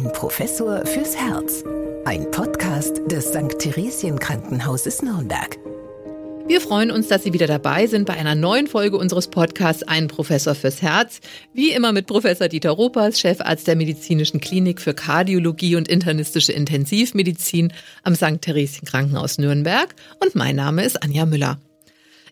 Ein Professor fürs Herz. Ein Podcast des St. Theresien Krankenhauses Nürnberg. Wir freuen uns, dass Sie wieder dabei sind bei einer neuen Folge unseres Podcasts Ein Professor fürs Herz. Wie immer mit Professor Dieter Ropers, Chefarzt der Medizinischen Klinik für Kardiologie und internistische Intensivmedizin am St. Theresien Krankenhaus Nürnberg. Und mein Name ist Anja Müller.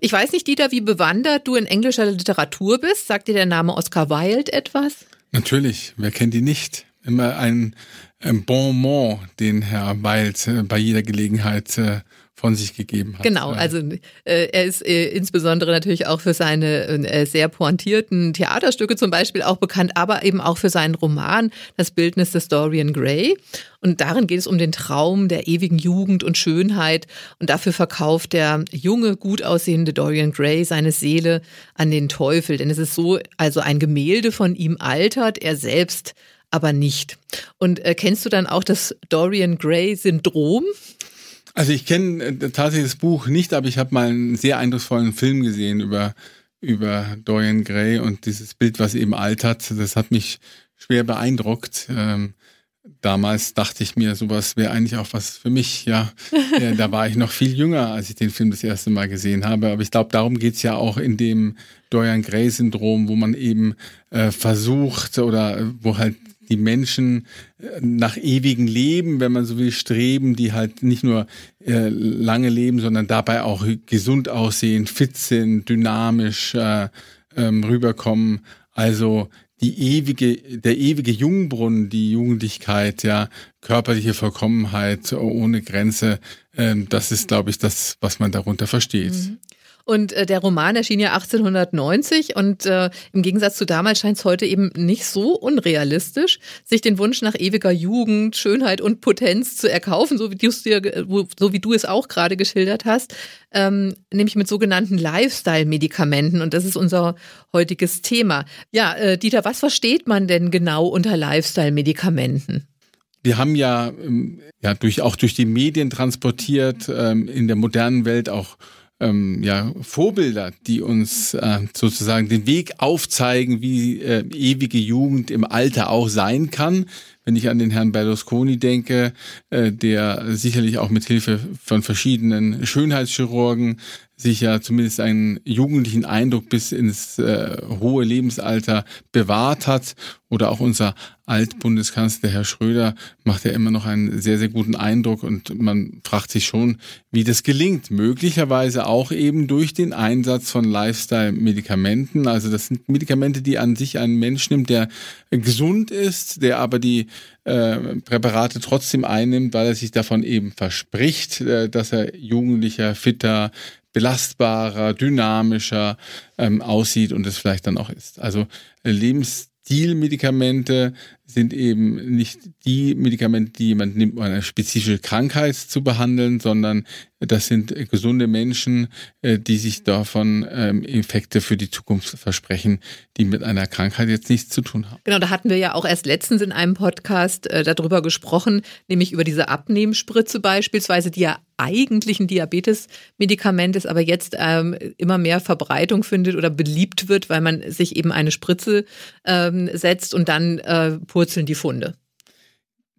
Ich weiß nicht, Dieter, wie bewandert du in englischer Literatur bist. Sagt dir der Name Oscar Wilde etwas? Natürlich, wer kennt ihn nicht? Immer ein, ein Bon mot, den Herr Wilde äh, bei jeder Gelegenheit äh, von sich gegeben hat. Genau, also äh, er ist äh, insbesondere natürlich auch für seine äh, sehr pointierten Theaterstücke zum Beispiel auch bekannt, aber eben auch für seinen Roman Das Bildnis des Dorian Gray. Und darin geht es um den Traum der ewigen Jugend und Schönheit. Und dafür verkauft der junge, gut aussehende Dorian Gray seine Seele an den Teufel. Denn es ist so, also ein Gemälde von ihm altert, er selbst aber nicht. Und äh, kennst du dann auch das Dorian Gray Syndrom? Also ich kenne äh, tatsächlich das Buch nicht, aber ich habe mal einen sehr eindrucksvollen Film gesehen über, über Dorian Gray und dieses Bild, was eben altert. Das hat mich schwer beeindruckt. Ähm, damals dachte ich mir, sowas wäre eigentlich auch was für mich. Ja, ja da war ich noch viel jünger, als ich den Film das erste Mal gesehen habe. Aber ich glaube, darum geht's ja auch in dem Dorian Gray-Syndrom, wo man eben äh, versucht oder äh, wo halt die Menschen äh, nach ewigen Leben, wenn man so will, streben, die halt nicht nur äh, lange leben, sondern dabei auch gesund aussehen, fit sind, dynamisch äh, ähm, rüberkommen. Also die ewige, der ewige Jungbrunnen, die Jugendlichkeit, ja, körperliche Vollkommenheit ohne Grenze, ähm, das ist, glaube ich, das, was man darunter versteht. Mhm. Und äh, der Roman erschien ja 1890 und äh, im Gegensatz zu damals scheint es heute eben nicht so unrealistisch, sich den Wunsch nach ewiger Jugend, Schönheit und Potenz zu erkaufen, so wie, dir, so wie du es auch gerade geschildert hast, ähm, nämlich mit sogenannten Lifestyle-Medikamenten. Und das ist unser heutiges Thema. Ja, äh, Dieter, was versteht man denn genau unter Lifestyle-Medikamenten? Wir haben ja, ähm, ja durch, auch durch die Medien transportiert, ähm, in der modernen Welt auch ähm, ja, Vorbilder, die uns äh, sozusagen den Weg aufzeigen, wie äh, ewige Jugend im Alter auch sein kann. Wenn ich an den Herrn Berlusconi denke, äh, der sicherlich auch mit Hilfe von verschiedenen Schönheitschirurgen sich ja zumindest einen jugendlichen Eindruck bis ins äh, hohe Lebensalter bewahrt hat. Oder auch unser Altbundeskanzler Herr Schröder macht ja immer noch einen sehr, sehr guten Eindruck und man fragt sich schon, wie das gelingt. Möglicherweise auch eben durch den Einsatz von Lifestyle-Medikamenten. Also das sind Medikamente, die an sich ein Mensch nimmt, der gesund ist, der aber die äh, Präparate trotzdem einnimmt, weil er sich davon eben verspricht, äh, dass er jugendlicher, fitter, belastbarer, dynamischer ähm, aussieht und es vielleicht dann auch ist. Also äh, Lebensstilmedikamente sind eben nicht die Medikamente, die jemand nimmt, um eine spezifische Krankheit zu behandeln, sondern das sind gesunde Menschen, äh, die sich davon ähm, Effekte für die Zukunft versprechen, die mit einer Krankheit jetzt nichts zu tun haben. Genau, da hatten wir ja auch erst letztens in einem Podcast äh, darüber gesprochen, nämlich über diese Abnehmspritze beispielsweise, die ja eigentlich ein Diabetes-Medikament ist, aber jetzt ähm, immer mehr Verbreitung findet oder beliebt wird, weil man sich eben eine Spritze ähm, setzt und dann äh, purzeln die Funde.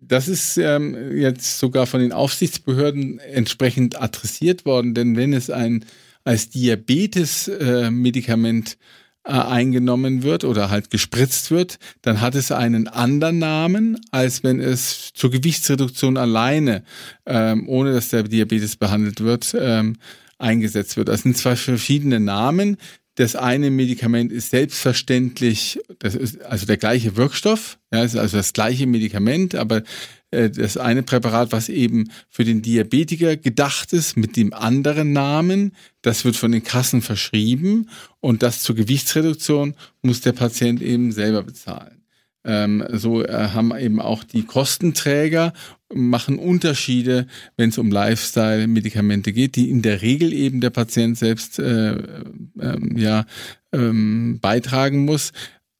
Das ist ähm, jetzt sogar von den Aufsichtsbehörden entsprechend adressiert worden, denn wenn es ein als Diabetes-Medikament äh, äh, eingenommen wird oder halt gespritzt wird, dann hat es einen anderen Namen, als wenn es zur Gewichtsreduktion alleine, ähm, ohne dass der Diabetes behandelt wird, ähm, eingesetzt wird. Das sind zwei verschiedene Namen. Das eine Medikament ist selbstverständlich, das ist also der gleiche Wirkstoff, ja, ist also das gleiche Medikament, aber äh, das eine Präparat, was eben für den Diabetiker gedacht ist, mit dem anderen Namen, das wird von den Kassen verschrieben und das zur Gewichtsreduktion muss der Patient eben selber bezahlen. Ähm, so äh, haben eben auch die Kostenträger machen Unterschiede, wenn es um Lifestyle-Medikamente geht, die in der Regel eben der Patient selbst äh, äh, ja ähm, beitragen muss.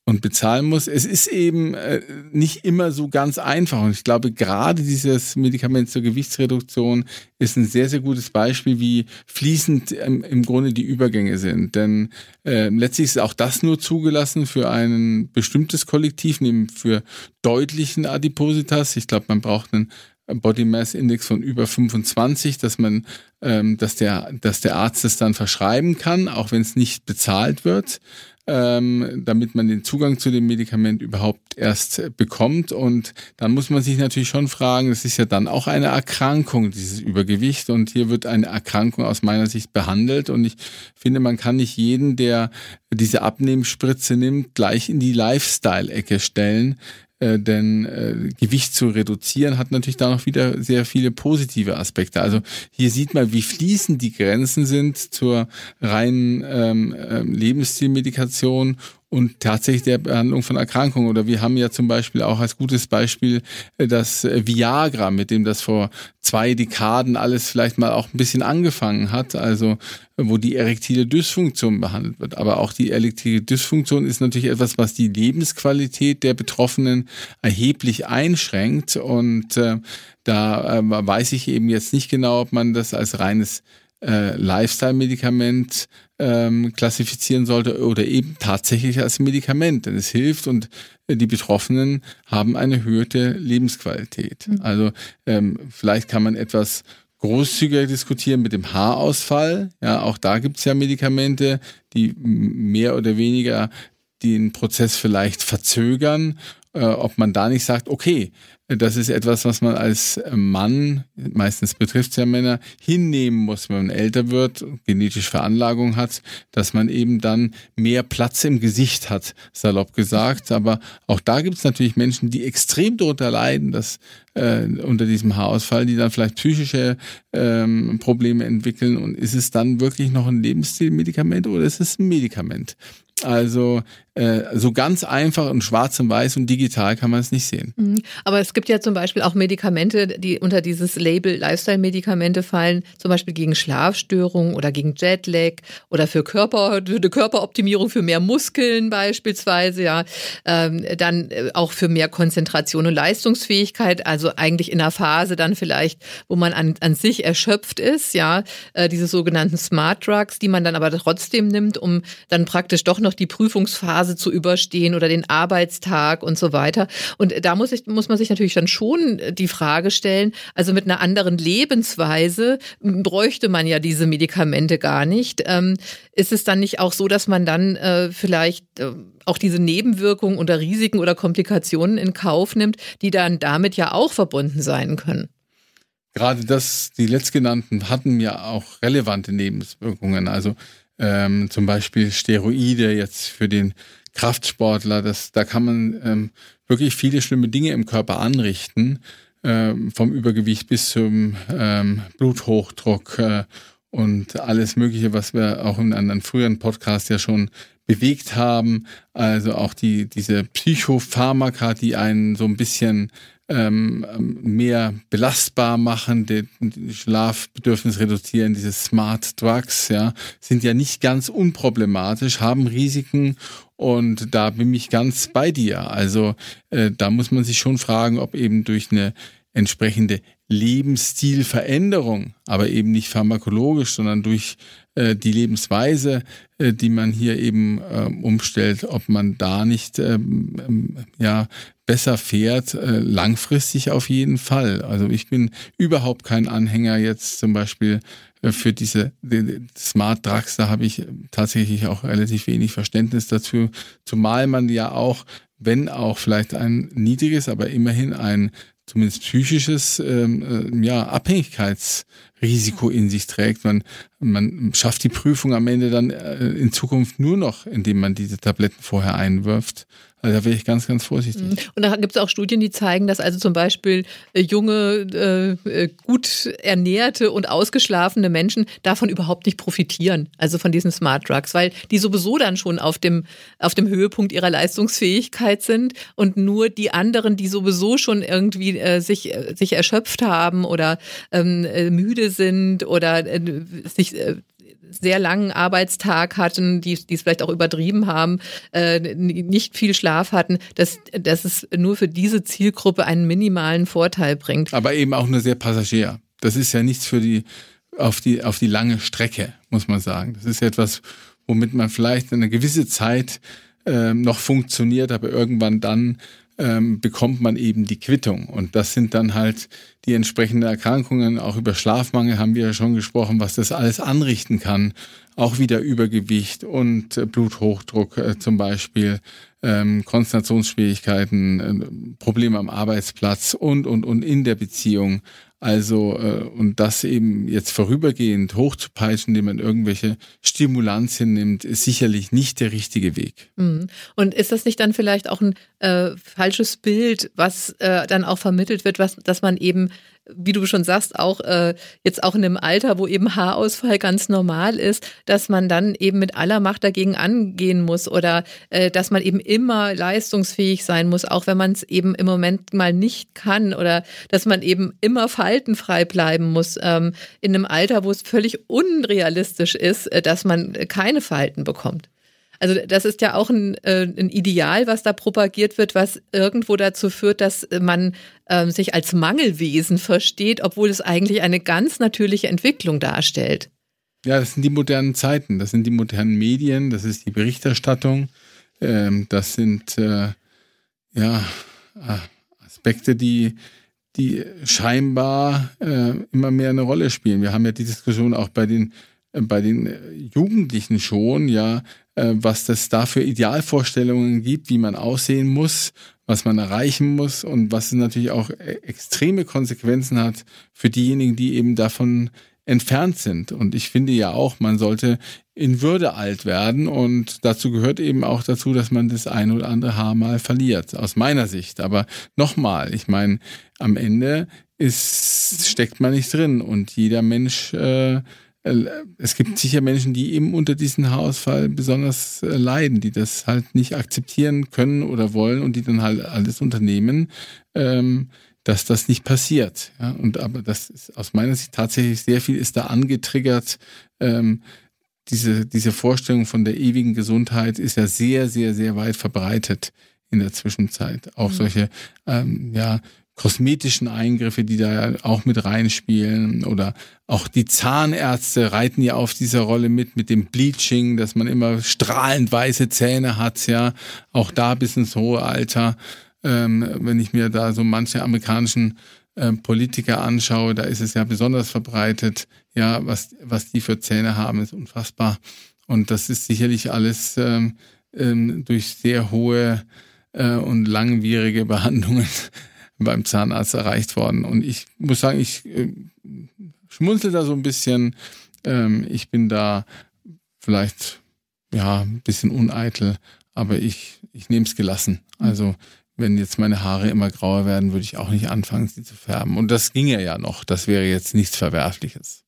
Und bezahlen muss. Es ist eben äh, nicht immer so ganz einfach. Und ich glaube, gerade dieses Medikament zur Gewichtsreduktion ist ein sehr, sehr gutes Beispiel, wie fließend ähm, im Grunde die Übergänge sind. Denn äh, letztlich ist auch das nur zugelassen für ein bestimmtes Kollektiv, nämlich für deutlichen Adipositas. Ich glaube, man braucht einen Body Mass Index von über 25, dass man, ähm, dass der, dass der Arzt es dann verschreiben kann, auch wenn es nicht bezahlt wird, ähm, damit man den Zugang zu dem Medikament überhaupt erst bekommt. Und dann muss man sich natürlich schon fragen, es ist ja dann auch eine Erkrankung, dieses Übergewicht. Und hier wird eine Erkrankung aus meiner Sicht behandelt. Und ich finde, man kann nicht jeden, der diese Abnehmspritze nimmt, gleich in die Lifestyle-Ecke stellen. Äh, denn äh, Gewicht zu reduzieren hat natürlich da noch wieder sehr viele positive Aspekte. Also hier sieht man, wie fließend die Grenzen sind zur reinen ähm, ähm Lebensstilmedikation und tatsächlich der Behandlung von Erkrankungen. Oder wir haben ja zum Beispiel auch als gutes Beispiel äh, das äh, Viagra, mit dem das vor zwei Dekaden alles vielleicht mal auch ein bisschen angefangen hat, also wo die erektile Dysfunktion behandelt wird. Aber auch die erektile Dysfunktion ist natürlich etwas, was die Lebensqualität der Betroffenen erheblich einschränkt. Und äh, da äh, weiß ich eben jetzt nicht genau, ob man das als reines äh, Lifestyle-Medikament ähm, klassifizieren sollte oder eben tatsächlich als Medikament, denn es hilft und äh, die Betroffenen haben eine erhöhte Lebensqualität. Mhm. Also ähm, vielleicht kann man etwas großzügiger diskutieren mit dem Haarausfall. Ja, auch da gibt es ja Medikamente, die mehr oder weniger den Prozess vielleicht verzögern, äh, ob man da nicht sagt, okay, das ist etwas, was man als Mann, meistens betrifft es ja Männer, hinnehmen muss, wenn man älter wird, genetische Veranlagung hat, dass man eben dann mehr Platz im Gesicht hat, salopp gesagt. Aber auch da gibt es natürlich Menschen, die extrem darunter leiden, dass äh, unter diesem Haarausfall, die dann vielleicht psychische ähm, Probleme entwickeln. Und ist es dann wirklich noch ein Lebensstilmedikament oder ist es ein Medikament? Also äh, so ganz einfach und schwarz und weiß und digital kann man es nicht sehen. Mhm. Aber es gibt ja zum Beispiel auch Medikamente, die unter dieses Label Lifestyle-Medikamente fallen, zum Beispiel gegen Schlafstörungen oder gegen Jetlag oder für Körper, für eine Körperoptimierung für mehr Muskeln beispielsweise, ja, ähm, dann äh, auch für mehr Konzentration und Leistungsfähigkeit, also eigentlich in einer Phase dann vielleicht, wo man an, an sich erschöpft ist, ja, äh, diese sogenannten Smart Drugs, die man dann aber trotzdem nimmt, um dann praktisch doch noch die Prüfungsphase zu überstehen oder den Arbeitstag und so weiter. Und da muss, ich, muss man sich natürlich dann schon die Frage stellen, also mit einer anderen Lebensweise bräuchte man ja diese Medikamente gar nicht. Ähm, ist es dann nicht auch so, dass man dann äh, vielleicht äh, auch diese Nebenwirkungen oder Risiken oder Komplikationen in Kauf nimmt, die dann damit ja auch verbunden sein können? Gerade das, die letztgenannten hatten ja auch relevante Nebenwirkungen. Also ähm, zum Beispiel Steroide jetzt für den Kraftsportler. Das, da kann man ähm, wirklich viele schlimme Dinge im Körper anrichten, ähm, vom Übergewicht bis zum ähm, Bluthochdruck äh, und alles Mögliche, was wir auch in einem früheren Podcast ja schon bewegt haben. Also auch die, diese Psychopharmaka, die einen so ein bisschen ähm, mehr belastbar machen, den, Schlafbedürfnis reduzieren, diese Smart Drugs, ja, sind ja nicht ganz unproblematisch, haben Risiken und da bin ich ganz bei dir. Also äh, da muss man sich schon fragen, ob eben durch eine entsprechende Lebensstilveränderung, aber eben nicht pharmakologisch, sondern durch äh, die Lebensweise, äh, die man hier eben äh, umstellt, ob man da nicht ähm, ähm, ja besser fährt, äh, langfristig auf jeden Fall. Also ich bin überhaupt kein Anhänger jetzt zum Beispiel für diese die Smart Drugs, da habe ich tatsächlich auch relativ wenig Verständnis dazu, zumal man ja auch, wenn auch vielleicht ein niedriges, aber immerhin ein zumindest psychisches ähm, äh, ja, Abhängigkeitsrisiko in sich trägt. Man, man schafft die Prüfung am Ende dann äh, in Zukunft nur noch, indem man diese Tabletten vorher einwirft. Also da wäre ich ganz, ganz vorsichtig. Mhm. Und da gibt es auch Studien, die zeigen, dass also zum Beispiel äh, junge, äh, äh, gut ernährte und ausgeschlafene Menschen davon überhaupt nicht profitieren, also von diesen Smart Drugs, weil die sowieso dann schon auf dem, auf dem Höhepunkt ihrer Leistungsfähigkeit sind und nur die anderen, die sowieso schon irgendwie äh, sich, äh, sich erschöpft haben oder ähm, müde sind oder äh, sich sehr langen Arbeitstag hatten, die, die es vielleicht auch übertrieben haben, äh, nicht viel Schlaf hatten, dass, dass es nur für diese Zielgruppe einen minimalen Vorteil bringt. Aber eben auch nur sehr Passagier. Das ist ja nichts für die auf die auf die lange Strecke, muss man sagen. Das ist etwas, womit man vielleicht eine gewisse Zeit äh, noch funktioniert, aber irgendwann dann ähm, bekommt man eben die Quittung. Und das sind dann halt die entsprechenden Erkrankungen. Auch über Schlafmangel haben wir ja schon gesprochen, was das alles anrichten kann. Auch wieder Übergewicht und äh, Bluthochdruck äh, zum Beispiel, ähm, Konzentrationsschwierigkeiten, äh, Probleme am Arbeitsplatz und, und, und in der Beziehung. Also, äh, und das eben jetzt vorübergehend hochzupeitschen, indem man irgendwelche Stimulantien nimmt, ist sicherlich nicht der richtige Weg. Mhm. Und ist das nicht dann vielleicht auch ein äh, falsches Bild, was äh, dann auch vermittelt wird, was, dass man eben wie du schon sagst, auch äh, jetzt auch in einem Alter, wo eben Haarausfall ganz normal ist, dass man dann eben mit aller Macht dagegen angehen muss oder äh, dass man eben immer leistungsfähig sein muss, auch wenn man es eben im Moment mal nicht kann oder dass man eben immer faltenfrei bleiben muss ähm, in einem Alter, wo es völlig unrealistisch ist, äh, dass man keine Falten bekommt. Also das ist ja auch ein, äh, ein Ideal, was da propagiert wird, was irgendwo dazu führt, dass man äh, sich als Mangelwesen versteht, obwohl es eigentlich eine ganz natürliche Entwicklung darstellt. Ja, das sind die modernen Zeiten, das sind die modernen Medien, das ist die Berichterstattung, ähm, das sind äh, ja Aspekte, die die scheinbar äh, immer mehr eine Rolle spielen. Wir haben ja die Diskussion auch bei den äh, bei den äh, Jugendlichen schon, ja, äh, was das da für Idealvorstellungen gibt, wie man aussehen muss, was man erreichen muss und was es natürlich auch extreme Konsequenzen hat für diejenigen, die eben davon entfernt sind. Und ich finde ja auch, man sollte in Würde alt werden und dazu gehört eben auch dazu, dass man das ein oder andere Haar mal verliert, aus meiner Sicht. Aber nochmal, ich meine, am Ende ist, steckt man nicht drin und jeder Mensch äh, äh, es gibt sicher Menschen, die eben unter diesem Haarausfall besonders äh, leiden, die das halt nicht akzeptieren können oder wollen und die dann halt alles unternehmen, ähm, dass das nicht passiert. Und aber das ist aus meiner Sicht tatsächlich sehr viel ist da angetriggert. Ähm, diese, diese Vorstellung von der ewigen Gesundheit ist ja sehr, sehr, sehr weit verbreitet in der Zwischenzeit. Auch mhm. solche ähm, ja, kosmetischen Eingriffe, die da auch mit reinspielen oder auch die Zahnärzte reiten ja auf dieser Rolle mit, mit dem Bleaching, dass man immer strahlend weiße Zähne hat, ja, auch da bis ins hohe Alter. Ähm, wenn ich mir da so manche amerikanischen äh, Politiker anschaue, da ist es ja besonders verbreitet, ja, was, was die für Zähne haben, ist unfassbar. Und das ist sicherlich alles ähm, ähm, durch sehr hohe äh, und langwierige Behandlungen beim Zahnarzt erreicht worden. Und ich muss sagen, ich äh, schmunzel da so ein bisschen. Ähm, ich bin da vielleicht ja ein bisschen uneitel, aber ich, ich nehme es gelassen. Also wenn jetzt meine Haare immer grauer werden, würde ich auch nicht anfangen, sie zu färben. Und das ginge ja noch. Das wäre jetzt nichts Verwerfliches.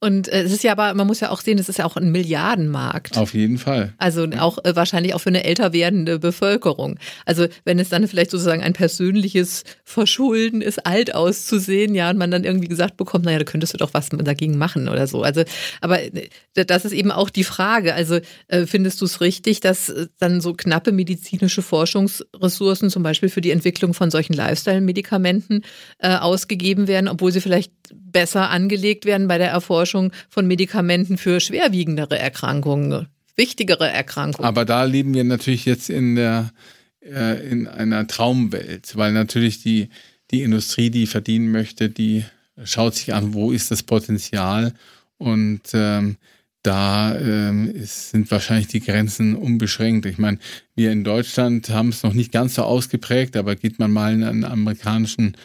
Und äh, es ist ja aber, man muss ja auch sehen, es ist ja auch ein Milliardenmarkt. Auf jeden Fall. Also auch äh, wahrscheinlich auch für eine älter werdende Bevölkerung. Also wenn es dann vielleicht sozusagen ein persönliches Verschulden ist, alt auszusehen, ja, und man dann irgendwie gesagt bekommt, naja, da könntest du doch was dagegen machen oder so. Also, aber äh, das ist eben auch die Frage. Also äh, findest du es richtig, dass äh, dann so knappe medizinische Forschungsressourcen zum Beispiel für die Entwicklung von solchen Lifestyle-Medikamenten äh, ausgegeben werden, obwohl sie vielleicht besser angelegt werden bei der Erforschung von Medikamenten für schwerwiegendere Erkrankungen, wichtigere Erkrankungen. Aber da leben wir natürlich jetzt in der äh, in einer Traumwelt, weil natürlich die die Industrie, die verdienen möchte, die schaut sich an, wo ist das Potenzial und ähm, da ähm, ist, sind wahrscheinlich die Grenzen unbeschränkt. Ich meine, wir in Deutschland haben es noch nicht ganz so ausgeprägt, aber geht man mal in einen amerikanischen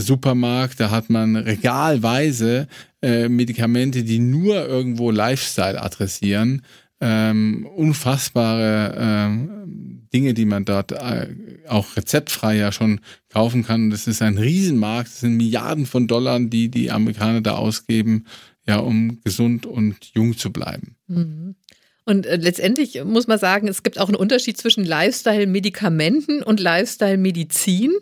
Supermarkt, da hat man regalweise äh, Medikamente, die nur irgendwo Lifestyle adressieren. Ähm, unfassbare ähm, Dinge, die man dort äh, auch rezeptfrei ja schon kaufen kann. Das ist ein Riesenmarkt, das sind Milliarden von Dollar, die die Amerikaner da ausgeben, ja, um gesund und jung zu bleiben. Mhm. Und äh, letztendlich muss man sagen, es gibt auch einen Unterschied zwischen Lifestyle-Medikamenten und Lifestyle-Medizin.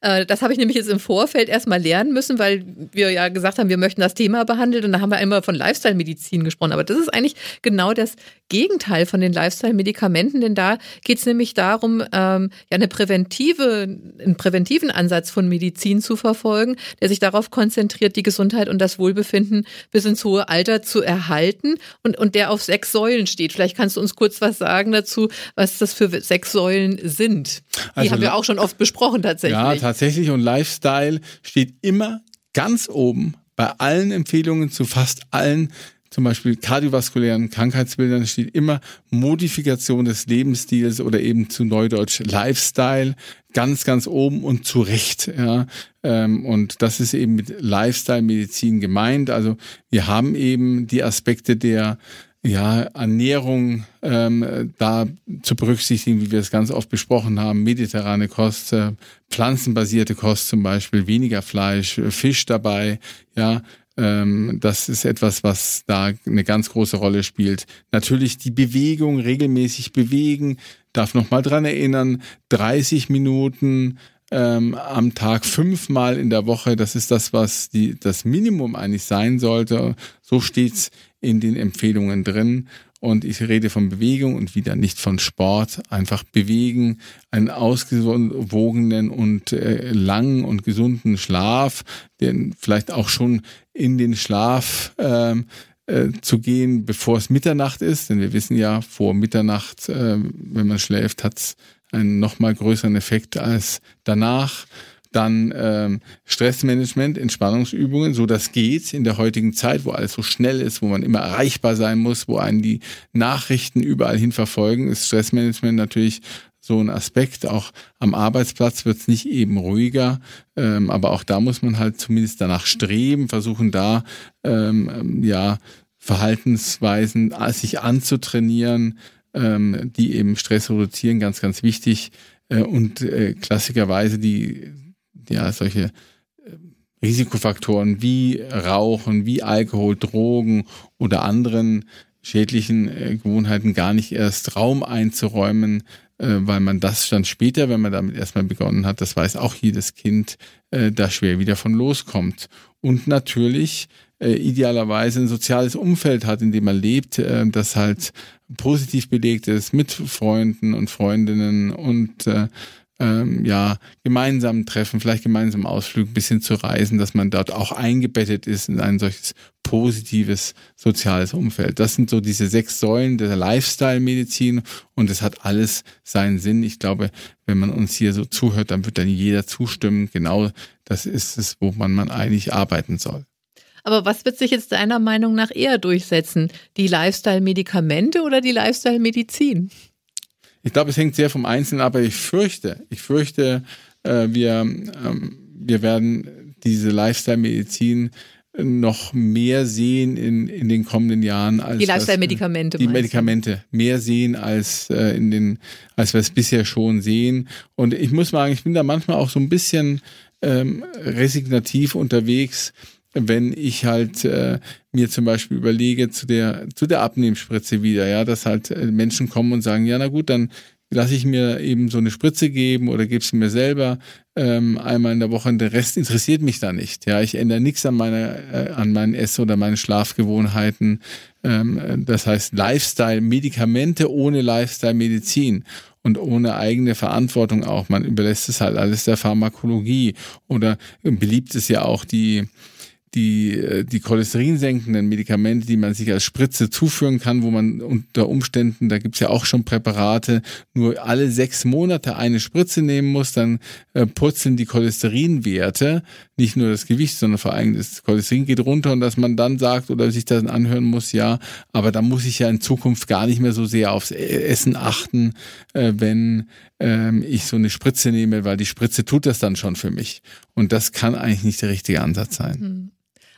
Äh, das habe ich nämlich jetzt im Vorfeld erstmal lernen müssen, weil wir ja gesagt haben, wir möchten das Thema behandeln und da haben wir immer von Lifestyle-Medizin gesprochen. Aber das ist eigentlich genau das Gegenteil von den Lifestyle-Medikamenten, denn da geht es nämlich darum, ähm, ja eine präventive, einen präventiven Ansatz von Medizin zu verfolgen, der sich darauf konzentriert, die Gesundheit und das Wohlbefinden bis ins hohe Alter zu erhalten und, und der auf sechs Säulen steht geht. Vielleicht kannst du uns kurz was sagen dazu, was das für sechs Säulen sind. Die also, haben wir auch schon oft besprochen tatsächlich. Ja, tatsächlich. Und Lifestyle steht immer ganz oben bei allen Empfehlungen zu fast allen zum Beispiel kardiovaskulären Krankheitsbildern steht immer Modifikation des Lebensstils oder eben zu Neudeutsch Lifestyle ganz, ganz oben und zu Recht. Ja. Ähm, und das ist eben mit Lifestyle-Medizin gemeint. Also wir haben eben die Aspekte der ja, Ernährung ähm, da zu berücksichtigen, wie wir es ganz oft besprochen haben, mediterrane Kost, äh, pflanzenbasierte Kost zum Beispiel, weniger Fleisch, äh, Fisch dabei, ja, ähm, das ist etwas, was da eine ganz große Rolle spielt. Natürlich die Bewegung, regelmäßig bewegen, darf nochmal dran erinnern, 30 Minuten ähm, am Tag fünfmal in der Woche. Das ist das, was die, das Minimum eigentlich sein sollte. So steht's in den Empfehlungen drin. Und ich rede von Bewegung und wieder nicht von Sport. Einfach bewegen, einen ausgewogenen und äh, langen und gesunden Schlaf, den vielleicht auch schon in den Schlaf ähm, äh, zu gehen, bevor es Mitternacht ist. Denn wir wissen ja, vor Mitternacht, äh, wenn man schläft, hat's einen nochmal größeren Effekt als danach. Dann ähm, Stressmanagement, Entspannungsübungen, so das geht in der heutigen Zeit, wo alles so schnell ist, wo man immer erreichbar sein muss, wo einen die Nachrichten überall hin verfolgen, ist Stressmanagement natürlich so ein Aspekt. Auch am Arbeitsplatz wird es nicht eben ruhiger, ähm, aber auch da muss man halt zumindest danach streben, versuchen da ähm, ja Verhaltensweisen äh, sich anzutrainieren, ähm, die eben Stress reduzieren, ganz, ganz wichtig. Äh, und äh, klassikerweise die ja, solche äh, Risikofaktoren wie Rauchen, wie Alkohol, Drogen oder anderen schädlichen äh, Gewohnheiten gar nicht erst Raum einzuräumen, äh, weil man das dann später, wenn man damit erstmal begonnen hat, das weiß auch jedes Kind, da schwer wieder von loskommt. Und natürlich idealerweise ein soziales Umfeld hat, in dem man lebt, das halt positiv belegt ist mit Freunden und Freundinnen und ähm, ja, gemeinsam treffen, vielleicht gemeinsam Ausflug, ein bisschen zu reisen, dass man dort auch eingebettet ist in ein solches positives soziales Umfeld. Das sind so diese sechs Säulen der Lifestyle-Medizin und es hat alles seinen Sinn. Ich glaube, wenn man uns hier so zuhört, dann wird dann jeder zustimmen. Genau das ist es, wo man, man eigentlich arbeiten soll. Aber was wird sich jetzt deiner Meinung nach eher durchsetzen? Die Lifestyle-Medikamente oder die Lifestyle-Medizin? Ich glaube, es hängt sehr vom Einzelnen ab, aber ich fürchte, ich fürchte, äh, wir, ähm, wir werden diese Lifestyle-Medizin noch mehr sehen in, in den kommenden Jahren als die Lifestyle-Medikamente. Die Medikamente mehr sehen als äh, in den, als wir es bisher schon sehen. Und ich muss sagen, ich bin da manchmal auch so ein bisschen ähm, resignativ unterwegs, wenn ich halt äh, mir zum Beispiel überlege zu der zu der Abnehmspritze wieder, ja, dass halt äh, Menschen kommen und sagen, ja, na gut, dann lasse ich mir eben so eine Spritze geben oder gebe sie mir selber ähm, einmal in der Woche der Rest interessiert mich da nicht. Ja, ich ändere nichts an meiner äh, an meinen Ess- oder meinen Schlafgewohnheiten. Ähm, das heißt Lifestyle, Medikamente ohne Lifestyle-Medizin und ohne eigene Verantwortung auch. Man überlässt es halt alles der Pharmakologie oder beliebt ist ja auch die die, äh, die cholesterinsenkenden Medikamente, die man sich als Spritze zuführen kann, wo man unter Umständen, da gibt's ja auch schon Präparate, nur alle sechs Monate eine Spritze nehmen muss, dann äh, purzeln die Cholesterinwerte, nicht nur das Gewicht, sondern vor allem das Cholesterin geht runter und dass man dann sagt oder sich das anhören muss, ja, aber da muss ich ja in Zukunft gar nicht mehr so sehr aufs e-, Essen achten, äh, wenn ähm, ich so eine Spritze nehme, weil die Spritze tut das dann schon für mich. Und das kann eigentlich nicht der richtige Ansatz sein. Hm.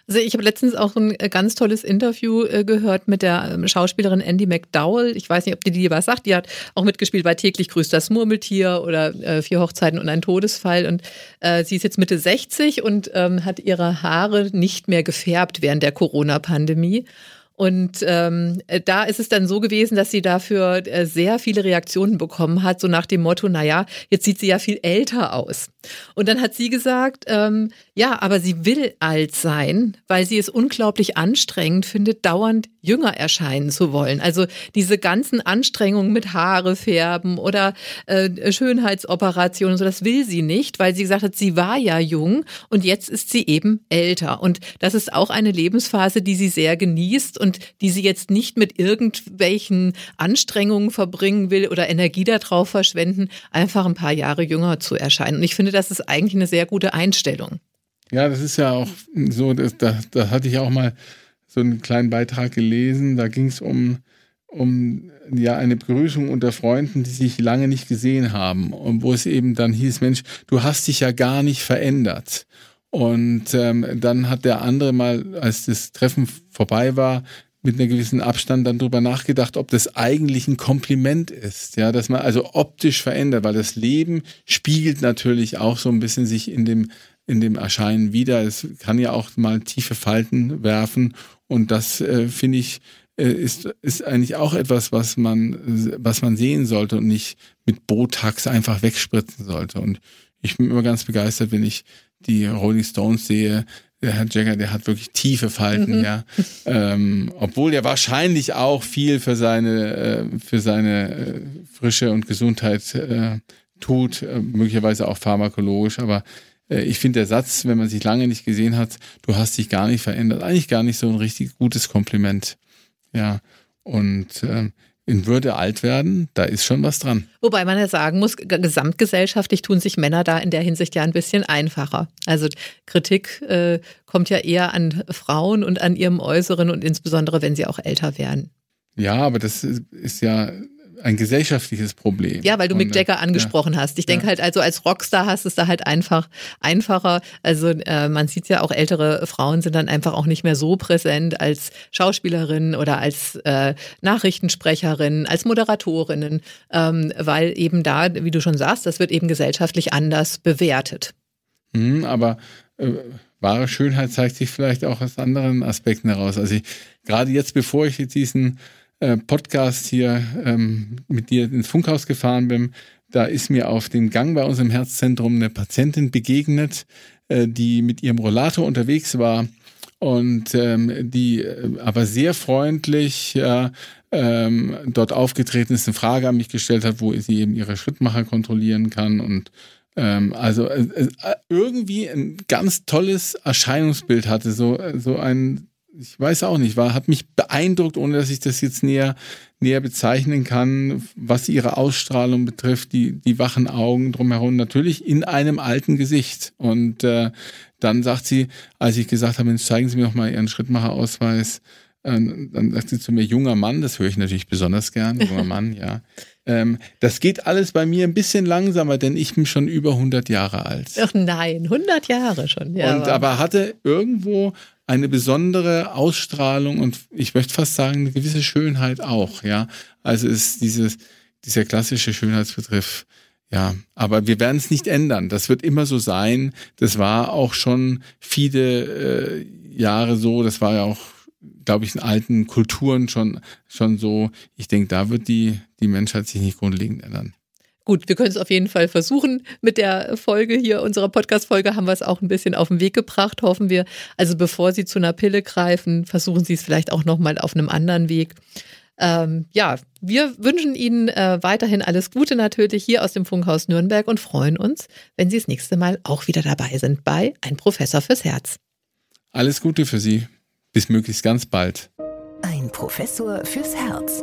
Also ich habe letztens auch ein äh, ganz tolles Interview äh, gehört mit der ähm, Schauspielerin Andy McDowell. Ich weiß nicht, ob die dir was sagt. Die hat auch mitgespielt bei Täglich grüßt das Murmeltier oder äh, Vier Hochzeiten und ein Todesfall. Und äh, sie ist jetzt Mitte 60 und ähm, hat ihre Haare nicht mehr gefärbt während der Corona-Pandemie. Und ähm, da ist es dann so gewesen, dass sie dafür äh, sehr viele Reaktionen bekommen hat, so nach dem Motto, naja, jetzt sieht sie ja viel älter aus. Und dann hat sie gesagt, ähm, ja, aber sie will alt sein, weil sie es unglaublich anstrengend findet, dauernd jünger erscheinen zu wollen. Also diese ganzen Anstrengungen mit Haare färben oder äh, Schönheitsoperationen, so das will sie nicht, weil sie gesagt hat, sie war ja jung und jetzt ist sie eben älter. Und das ist auch eine Lebensphase, die sie sehr genießt und die sie jetzt nicht mit irgendwelchen Anstrengungen verbringen will oder Energie darauf verschwenden, einfach ein paar Jahre jünger zu erscheinen. Und ich finde, das ist eigentlich eine sehr gute Einstellung. Ja, das ist ja auch so, das, da, da hatte ich auch mal so einen kleinen Beitrag gelesen. Da ging es um, um ja, eine Begrüßung unter Freunden, die sich lange nicht gesehen haben. Und wo es eben dann hieß, Mensch, du hast dich ja gar nicht verändert. Und ähm, dann hat der andere mal, als das Treffen vorbei war, mit einer gewissen Abstand dann drüber nachgedacht, ob das eigentlich ein Kompliment ist, ja, dass man also optisch verändert, weil das Leben spiegelt natürlich auch so ein bisschen sich in dem in dem Erscheinen wieder. Es kann ja auch mal tiefe Falten werfen und das äh, finde ich äh, ist ist eigentlich auch etwas, was man was man sehen sollte und nicht mit Botox einfach wegspritzen sollte. Und ich bin immer ganz begeistert, wenn ich die Rolling Stones sehe, der Herr Jagger, der hat wirklich tiefe Falten, mhm. ja. Ähm, obwohl er wahrscheinlich auch viel für seine, äh, für seine äh, Frische und Gesundheit äh, tut, äh, möglicherweise auch pharmakologisch, aber äh, ich finde der Satz, wenn man sich lange nicht gesehen hat, du hast dich gar nicht verändert, eigentlich gar nicht so ein richtig gutes Kompliment. Ja. Und ähm, in Würde alt werden, da ist schon was dran. Wobei man ja sagen muss, gesamtgesellschaftlich tun sich Männer da in der Hinsicht ja ein bisschen einfacher. Also Kritik äh, kommt ja eher an Frauen und an ihrem Äußeren und insbesondere, wenn sie auch älter werden. Ja, aber das ist ja ein gesellschaftliches Problem. Ja, weil du Mick Jagger angesprochen ja. hast. Ich denke ja. halt, also als Rockstar hast du es da halt einfach einfacher. Also äh, man sieht ja auch, ältere Frauen sind dann einfach auch nicht mehr so präsent als Schauspielerinnen oder als äh, Nachrichtensprecherinnen, als Moderatorinnen, ähm, weil eben da, wie du schon sagst, das wird eben gesellschaftlich anders bewertet. Mhm, aber äh, wahre Schönheit zeigt sich vielleicht auch aus anderen Aspekten heraus. Also ich, gerade jetzt, bevor ich jetzt diesen äh, Podcast hier ähm, mit dir ins Funkhaus gefahren bin, da ist mir auf dem Gang bei uns im Herzzentrum eine Patientin begegnet, äh, die mit ihrem Rollator unterwegs war und ähm, die äh, aber sehr freundlich äh, ähm, dort aufgetreten ist, eine Frage an mich gestellt hat, wo sie eben ihre Schrittmacher kontrollieren kann und ähm, also äh irgendwie ein ganz tolles Erscheinungsbild hatte, so, so ein ich weiß auch nicht, war, hat mich beeindruckt, ohne dass ich das jetzt näher, näher bezeichnen kann, was ihre Ausstrahlung betrifft, die, die wachen Augen drumherum, natürlich in einem alten Gesicht. Und äh, dann sagt sie, als ich gesagt habe, zeigen Sie mir noch mal Ihren Schrittmacherausweis, äh, dann sagt sie zu mir, junger Mann, das höre ich natürlich besonders gern, junger Mann, ja. Ähm, das geht alles bei mir ein bisschen langsamer, denn ich bin schon über 100 Jahre alt. Ach nein, 100 Jahre schon. Ja, und aber hatte irgendwo eine besondere Ausstrahlung und ich möchte fast sagen, eine gewisse Schönheit auch, ja. Also ist dieses, dieser klassische Schönheitsbegriff, ja, aber wir werden es nicht ändern. Das wird immer so sein. Das war auch schon viele äh, Jahre so. Das war ja auch, glaube ich, in alten Kulturen schon, schon so. Ich denke, da wird die, die Menschheit sich nicht grundlegend ändern. Gut, wir können es auf jeden Fall versuchen. Mit der Folge hier, unserer Podcast-Folge, haben wir es auch ein bisschen auf den Weg gebracht, hoffen wir. Also bevor Sie zu einer Pille greifen, versuchen Sie es vielleicht auch nochmal auf einem anderen Weg. Ähm, ja, wir wünschen Ihnen äh, weiterhin alles Gute natürlich hier aus dem Funkhaus Nürnberg und freuen uns, wenn Sie das nächste Mal auch wieder dabei sind bei Ein Professor fürs Herz. Alles Gute für Sie. Bis möglichst ganz bald. Ein Professor fürs Herz.